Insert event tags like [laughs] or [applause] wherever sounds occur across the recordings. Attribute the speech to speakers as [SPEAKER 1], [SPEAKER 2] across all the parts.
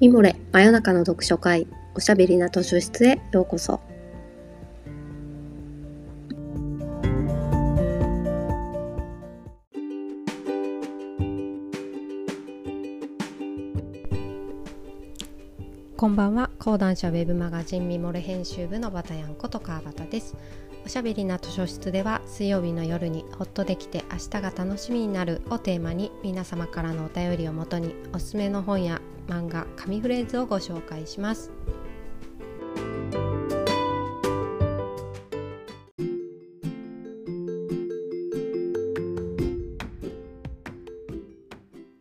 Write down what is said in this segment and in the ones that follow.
[SPEAKER 1] ミモレ真夜中の読書会おしゃべりな図書室へようこそ。こんばんは。講談社ウェブマガジンミモレ編集部のバタヤンこと川端です。おしゃべりな図書室では水曜日の夜にほっとできて明日が楽しみになるをテーマに皆様からのお便りをもとにおすすめの本や漫画紙フレーズをご紹介します。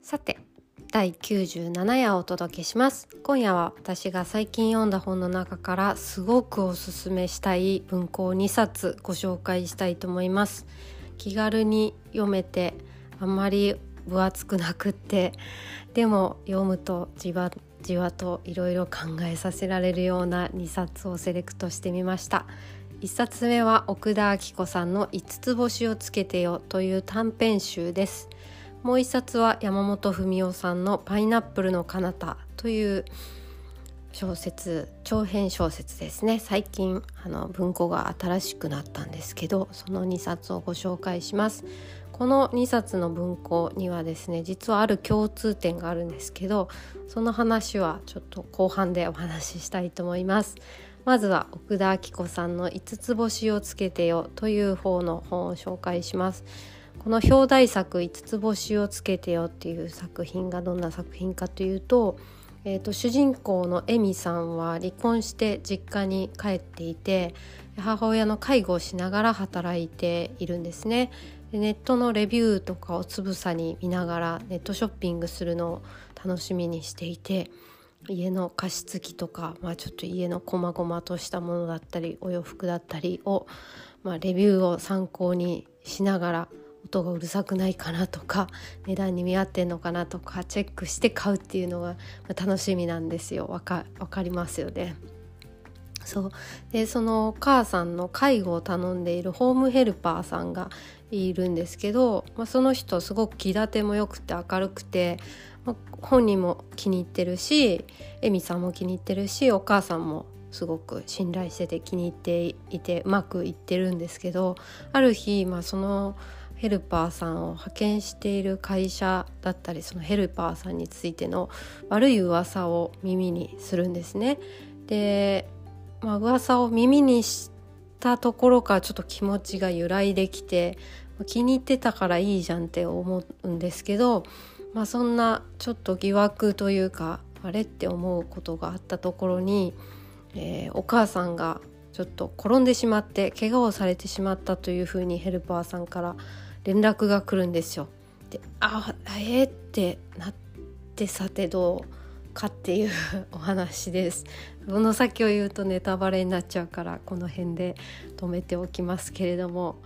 [SPEAKER 1] さて第97夜をお届けします。今夜は私が最近読んだ本の中からすごくおすすめしたい文庫を2冊ご紹介したいと思います。気軽に読めてあんまり分厚くなくってでも読むとじわじわといろいろ考えさせられるような2冊をセレクトしてみました。1冊目は奥田明子さんの「五つ星をつけてよ」という短編集です。もう一冊は山本文夫さんの「パイナップルの彼方という小説長編小説ですね。最近あの文庫が新しくなったんですけどその2冊をご紹介します。この2冊の文庫にはですね実はある共通点があるんですけどその話はちょっと後半でお話ししたいと思いますまずは奥田明子さんの「五つ星をつけてよ」という方の本を紹介しますこの表題作「五つ星をつけてよ」っていう作品がどんな作品かというと,、えーと、主人公のエミさんは離婚して実家に帰っていて母親の介護をしながら働いているんですね。でネットのレビューとかをつぶさに見ながらネットショッピングするのを楽しみにしていて家の加湿器とか、まあ、ちょっと家のこまごまとしたものだったりお洋服だったりを、まあ、レビューを参考にしながら音がうるさくないかなとか値段に見合ってんのかなとかチェックして買うっていうのが楽しみなんですよわかかりますよね。そうでそのお母さんの介護を頼んでいるホームヘルパーさんがいるんですけど、まあ、その人すごく気立ても良くて明るくて、まあ、本人も気に入ってるしエミさんも気に入ってるしお母さんもすごく信頼してて気に入っていてうまくいってるんですけどある日、まあ、そのヘルパーさんを派遣している会社だったりそのヘルパーさんについての悪い噂を耳にするんですね。で、まあ、噂を耳にしたところからちょっと気持ちが揺らいできて気に入ってたからいいじゃんって思うんですけど、まあ、そんなちょっと疑惑というかあれって思うことがあったところに、えー、お母さんがちょっと転んでしまって怪我をされてしまったというふうにヘルパーさんから連絡が来るんですよ。であえー、ってなってさてどうかっていう [laughs] お話です。この先を言うとネタバレになっちゃうからこの辺で止めておきますけれども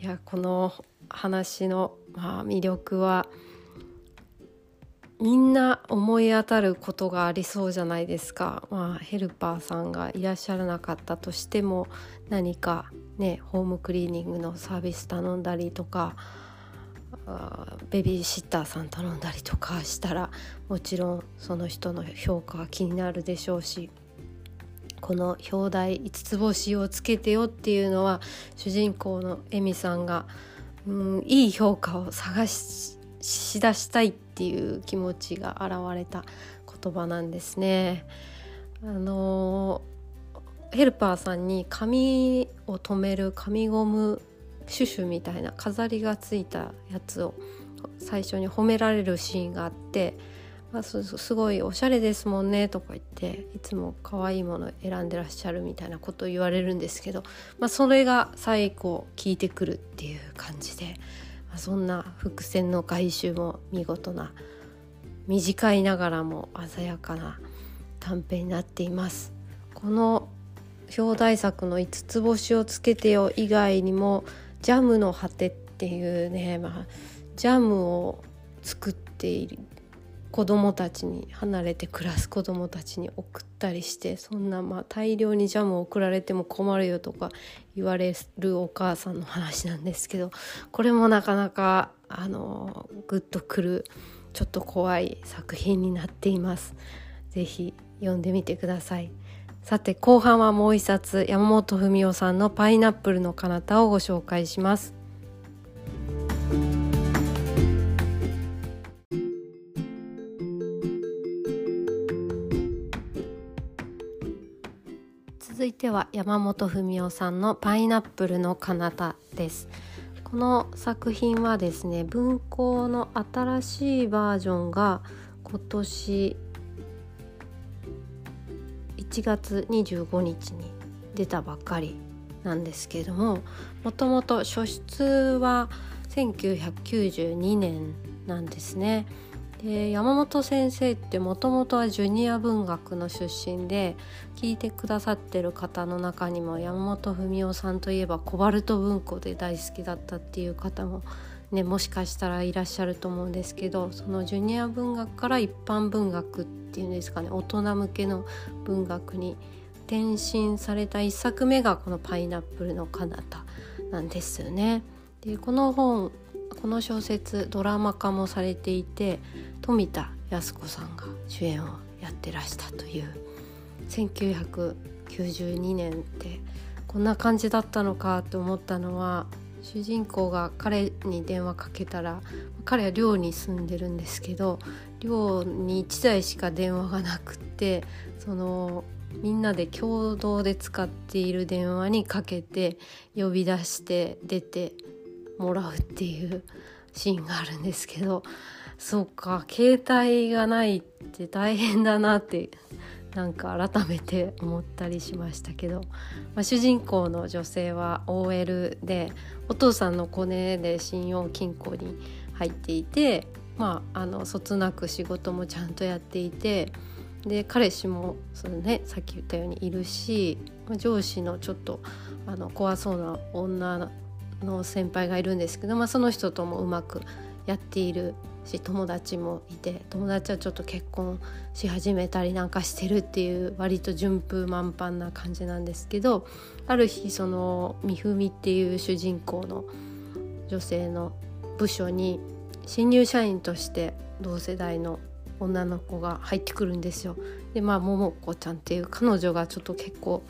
[SPEAKER 1] いやこの話の、まあ、魅力はみんな思い当たることがありそうじゃないですか、まあ、ヘルパーさんがいらっしゃらなかったとしても何かねホームクリーニングのサービス頼んだりとかベビーシッターさん頼んだりとかしたらもちろんその人の評価は気になるでしょうしこの表題「五つ星をつけてよ」っていうのは主人公のエミさんがうんいい評価を探ししだしたいっていう気持ちが現れた言葉なんですね。あのヘルパーさんに髪を留める紙ゴムシュシュみたいな飾りがついたやつを最初に褒められるシーンがあってあすすごいおしゃれですもんねとか言っていつも可愛いもの選んでらっしゃるみたいなことを言われるんですけど、まあ、それが最後効いてくるっていう感じで、まあ、そんな伏線の回収も見事な短いながらも鮮やかな短編になっています。この表題作の「五つ星をつけてよ」以外にも「ジャムの果て」っていうね、まあ、ジャムを作っている子供たちに離れて暮らす子供たちに送ったりしてそんなまあ大量にジャムを送られても困るよとか言われるお母さんの話なんですけどこれもなかなかあのグッとくるちょっと怖い作品になっています。是非読んでみてくださいさて後半はもう一冊山本文夫さんの「パイナップルの彼方をご紹介します続いては山本文夫さんの「パイナップルの彼方」ですこの作品はですね文庫の新しいバージョンが今年1月25日に出たばっかりなんですけれどももともと初出は1992年なんですね。で山本先生ってもともとはジュニア文学の出身で聞いてくださってる方の中にも山本文夫さんといえばコバルト文庫で大好きだったっていう方もね、もしかしたらいらっしゃると思うんですけどそのジュニア文学から一般文学っていうんですかね大人向けの文学に転身された一作目がこの「パイナップルの彼方」なんですよね。でこの本この小説ドラマ化もされていて富田靖子さんが主演をやってらしたという1992年ってこんな感じだったのかと思ったのは主人公が彼に電話かけたら彼は寮に住んでるんですけど寮に1台しか電話がなくってそのみんなで共同で使っている電話にかけて呼び出して出てもらうっていうシーンがあるんですけどそうか携帯がないって大変だなってなんか改めて思ったりしましたけど、まあ、主人公の女性は OL でお父さんのコネで信用金庫に入っていて、まあ、あのそつなく仕事もちゃんとやっていてで彼氏もその、ね、さっき言ったようにいるし、上司のちょっとあの怖そうな女の先輩がいるんですけど、まあ、その人ともうまくやっているし友達もいて友達はちょっと結婚し始めたりなんかしてるっていう割と順風満帆な感じなんですけどある日その美文っていう主人公の女性の部署に新入社員として同世代の女の子が入ってくるんですよ。でまあ桃子ちゃんっていう彼女がちょっと結構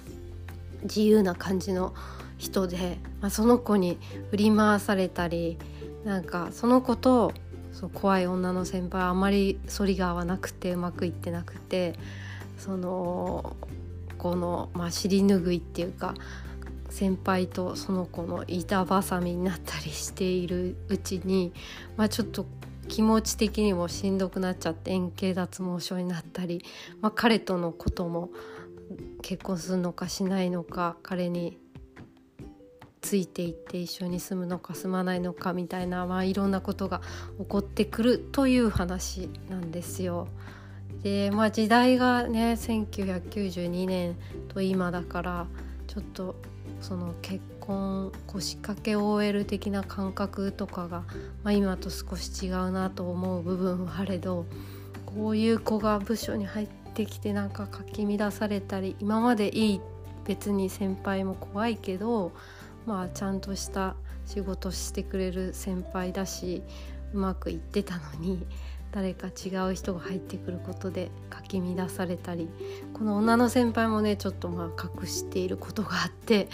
[SPEAKER 1] 自由な感じの人で、まあ、その子に振り回されたりなんかその子とそ怖い女の先輩はあまり反りが合わなくてうまくいってなくてそのこの、まあ、尻拭いっていうか先輩とその子の板挟みになったりしているうちに、まあ、ちょっと気持ち的にもしんどくなっちゃって円形脱毛症になったり、まあ、彼とのことも結婚するのかしないのか彼についていって一緒に住むのか住まないのかみたいな、まあ、いろんなことが起こってくるという話なんですよ。でまあ時代がね1992年と今だからちょっとその結婚腰掛け OL 的な感覚とかが、まあ、今と少し違うなと思う部分はあれどこういう子が部署に入ってきてなんかかき乱されたり今までいい別に先輩も怖いけどまあちゃんとした仕事してくれる先輩だしうまくいってたのに [laughs] 誰か違う人が入ってくることでかき乱されたりこの女の先輩もねちょっとまあ隠していることがあって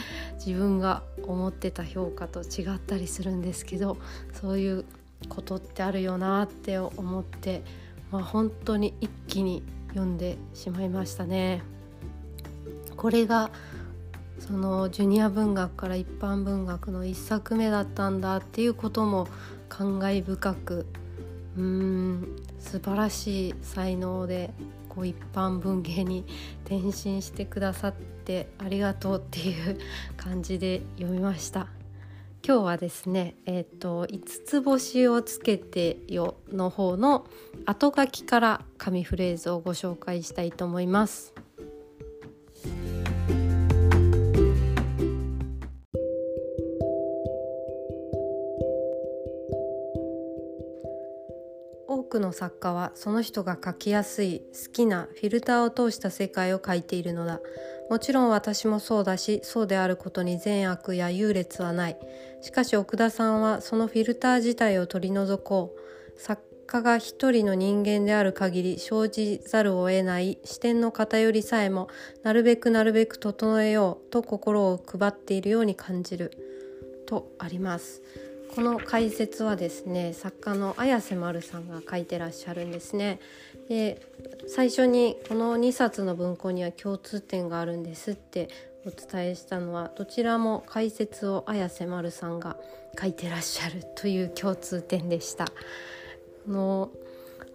[SPEAKER 1] 自分が思ってた評価と違ったりするんですけどそういうことってあるよなって思って、まあ、本当に一気に読んでしまいましたね。これがそのジュニア文学から一般文学の一作目だったんだっていうことも感慨深くうーん素晴らしい才能でこう一般文芸に転身してくださってありがとうっていう感じで読みました。今日はですね、えーと「五つ星をつけてよ」の方の後書きから紙フレーズをご紹介したいと思います。くの作家はその人が描きやすい好きなフィルターを通した世界を描いているのだ。もちろん私もそうだしそうであることに善悪や優劣はない。しかし奥田さんはそのフィルター自体を取り除こう。作家が一人の人間である限り生じざるを得ない視点の偏りさえもなるべくなるべく整えようと心を配っているように感じる。とあります。この解説はですね作家の綾瀬丸さんが書いてらっしゃるんですねで最初にこの2冊の文庫には共通点があるんですってお伝えしたのはどちらも解説を綾瀬丸さんが書いてらっしゃるという共通点でした。の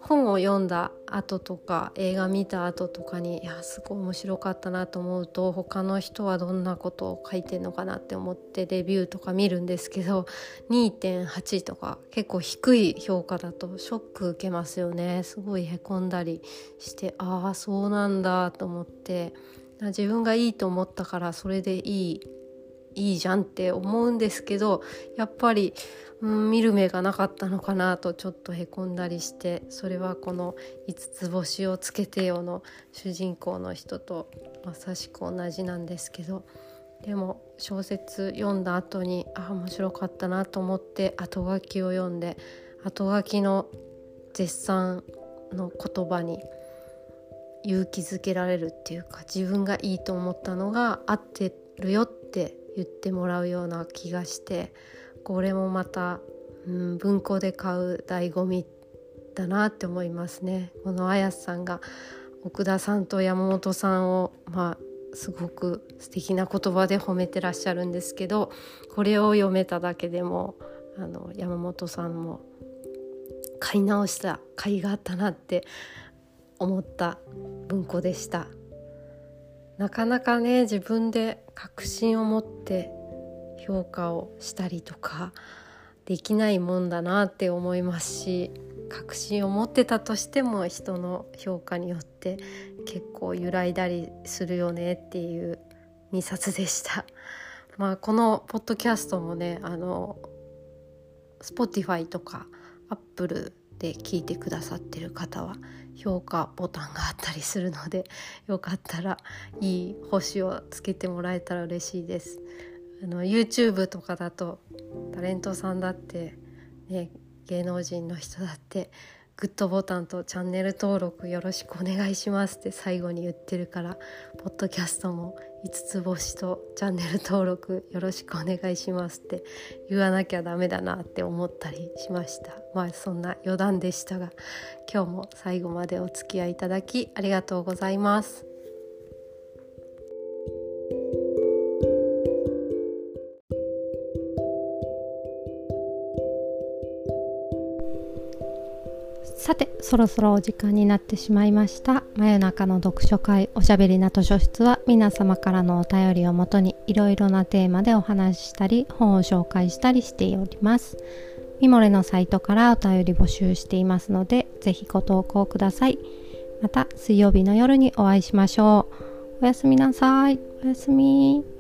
[SPEAKER 1] 本を読んだ後とか映画見た後とかにいやすごい面白かったなと思うと他の人はどんなことを書いてんのかなって思ってレビューとか見るんですけど2.8とか結構低い評価だとショック受けますよね。すごいへこんだりしてああそうなんだと思って自分がいいと思ったからそれでいいいいじゃんって思うんですけどやっぱり、うん、見る目がなかったのかなとちょっとへこんだりしてそれはこの「五つ星をつけてよ」の主人公の人とまさしく同じなんですけどでも小説読んだ後にあ面白かったなと思って後書きを読んで後書きの絶賛の言葉に勇気づけられるっていうか自分がいいと思ったのが合ってるよって言ってもらうような気がしてこれもまた、うん、文庫で買う醍醐味だなって思いますね。この綾瀬さんが奥田さんと山本さんをまあすごく素敵な言葉で褒めてらっしゃるんですけどこれを読めただけでもあの山本さんも買い直した甲斐があったなって思った文庫でした。なかなかね自分で確信を持って評価をしたりとかできないもんだなって思いますし確信を持ってたとしても人の評価によって結構揺らいだりするよねっていう2冊でした。まあ、このポッドキャストもねあの Spotify とか Apple で聞いてくださってる方は評価ボタンがあったりするので [laughs] よかったらいい星をつけてもらえたら嬉しいです。あの YouTube とかだとタレントさんだって、ね、芸能人の人だってグッドボタンとチャンネル登録よろしくお願いしますって最後に言ってるからポッドキャストも5つ星とチャンネル登録よろしくお願いしますって言わなきゃダメだなって思ったりしました。まあそんな余談でしたが今日も最後までお付き合いいただきありがとうございます。さてそろそろお時間になってしまいました。真夜中の読書会おしゃべりな図書室は皆様からのお便りをもとにいろいろなテーマでお話ししたり本を紹介したりしております。ミモレのサイトからお便り募集していますのでぜひご投稿ください。また水曜日の夜にお会いしましょう。おやすみなさい。おやすみ。